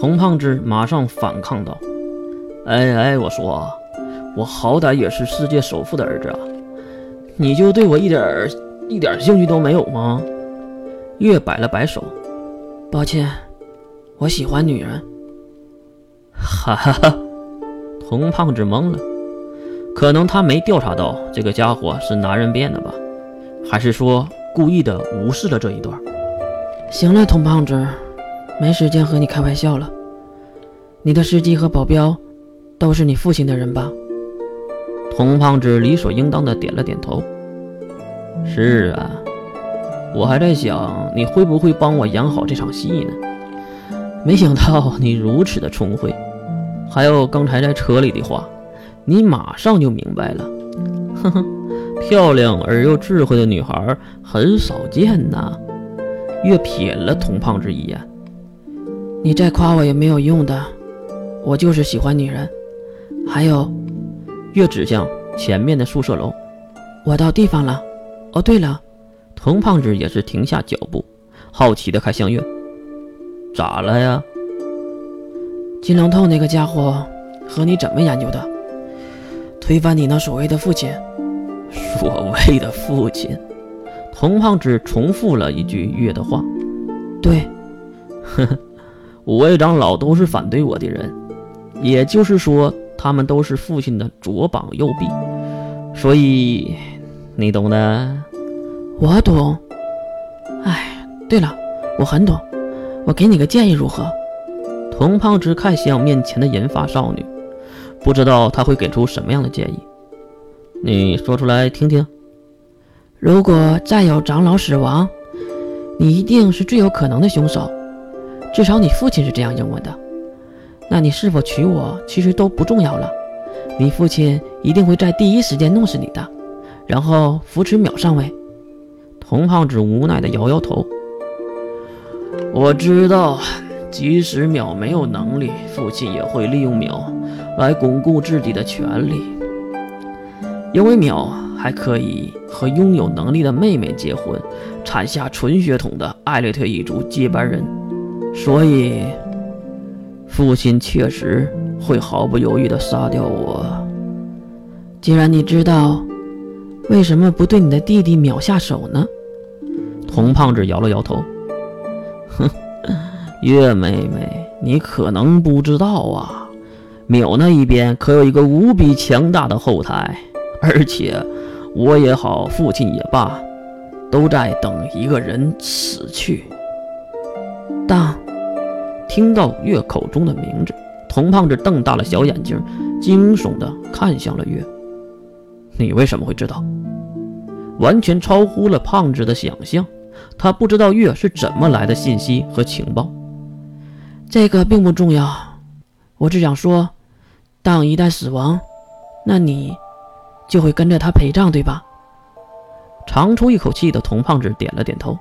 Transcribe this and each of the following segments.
童胖子马上反抗道：“哎哎，我说，我好歹也是世界首富的儿子啊，你就对我一点一点兴趣都没有吗？”月摆了摆手：“抱歉，我喜欢女人。”哈哈哈，童胖子懵了，可能他没调查到这个家伙是男人变的吧，还是说故意的无视了这一段？行了，童胖子。没时间和你开玩笑了。你的司机和保镖都是你父亲的人吧？童胖子理所应当的点了点头。是啊，我还在想你会不会帮我演好这场戏呢？没想到你如此的聪慧。还有刚才在车里的话，你马上就明白了。呵呵，漂亮而又智慧的女孩很少见呐。月瞥了童胖子一眼。你再夸我也没有用的，我就是喜欢女人。还有，月指向前面的宿舍楼，我到地方了。哦，对了，童胖子也是停下脚步，好奇的看向月，咋了呀？金龙透那个家伙和你怎么研究的？推翻你那所谓的父亲？所谓的父亲？童胖子重复了一句月的话。对，呵呵。五位长老都是反对我的人，也就是说，他们都是父亲的左膀右臂，所以你懂的。我懂。哎，对了，我很懂。我给你个建议，如何？童胖子看向面前的银发少女，不知道他会给出什么样的建议。你说出来听听。如果再有长老死亡，你一定是最有可能的凶手。至少你父亲是这样认为的，那你是否娶我其实都不重要了。你父亲一定会在第一时间弄死你的，然后扶持淼上位。童胖子无奈地摇摇头。我知道，即使淼没有能力，父亲也会利用淼来巩固自己的权利，因为淼还可以和拥有能力的妹妹结婚，产下纯血统的艾略特一族接班人。所以，父亲确实会毫不犹豫地杀掉我。既然你知道，为什么不对你的弟弟淼下手呢？童胖子摇了摇头，哼，月妹妹，你可能不知道啊，淼那一边可有一个无比强大的后台，而且我也好，父亲也罢，都在等一个人死去。当听到月口中的名字，童胖子瞪大了小眼睛，惊悚地看向了月。你为什么会知道？完全超乎了胖子的想象。他不知道月是怎么来的信息和情报。这个并不重要，我只想说，当一旦死亡，那你就会跟着他陪葬，对吧？长出一口气的童胖子点了点头。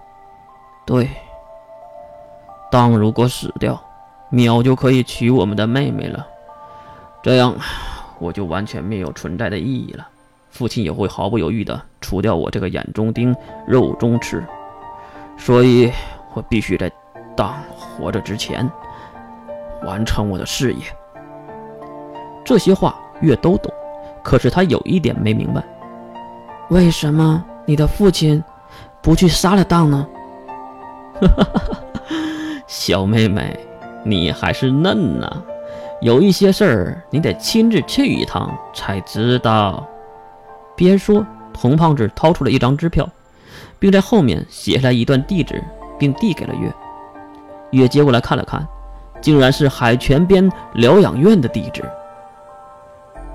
对。当如果死掉，淼就可以娶我们的妹妹了，这样我就完全没有存在的意义了。父亲也会毫不犹豫地除掉我这个眼中钉、肉中刺，所以我必须在当活着之前完成我的事业。这些话月都懂，可是他有一点没明白：为什么你的父亲不去杀了当呢？哈哈哈哈。小妹妹，你还是嫩呐，有一些事儿你得亲自去一趟才知道。边说，童胖子掏出了一张支票，并在后面写下来一段地址，并递给了月。月接过来看了看，竟然是海泉边疗养院的地址。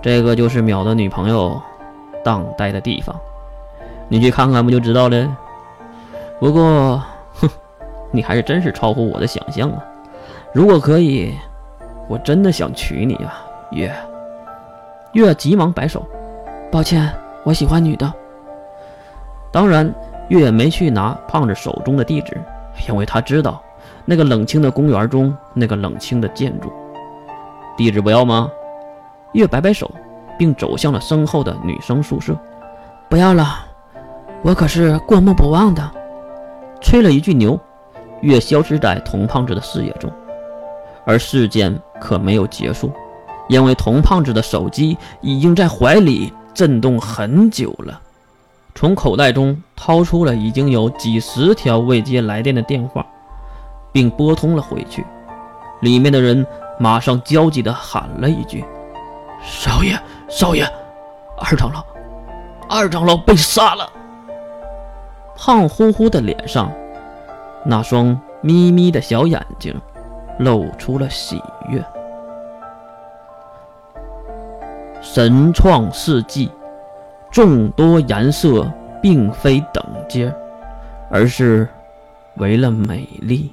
这个就是淼的女朋友当待的地方，你去看看不就知道了。不过。你还是真是超乎我的想象啊！如果可以，我真的想娶你啊，月。月急忙摆手，抱歉，我喜欢女的。当然，月也没去拿胖子手中的地址，因为他知道那个冷清的公园中那个冷清的建筑。地址不要吗？月摆摆手，并走向了身后的女生宿舍。不要了，我可是过目不忘的。吹了一句牛。月消失在童胖子的视野中，而事件可没有结束，因为童胖子的手机已经在怀里震动很久了。从口袋中掏出了已经有几十条未接来电的电话，并拨通了回去。里面的人马上焦急地喊了一句：“少爷，少爷，二长老，二长老被杀了！”胖乎乎的脸上，那双眯眯的小眼睛，露出了喜悦。神创世纪。众多颜色并非等阶，而是为了美丽。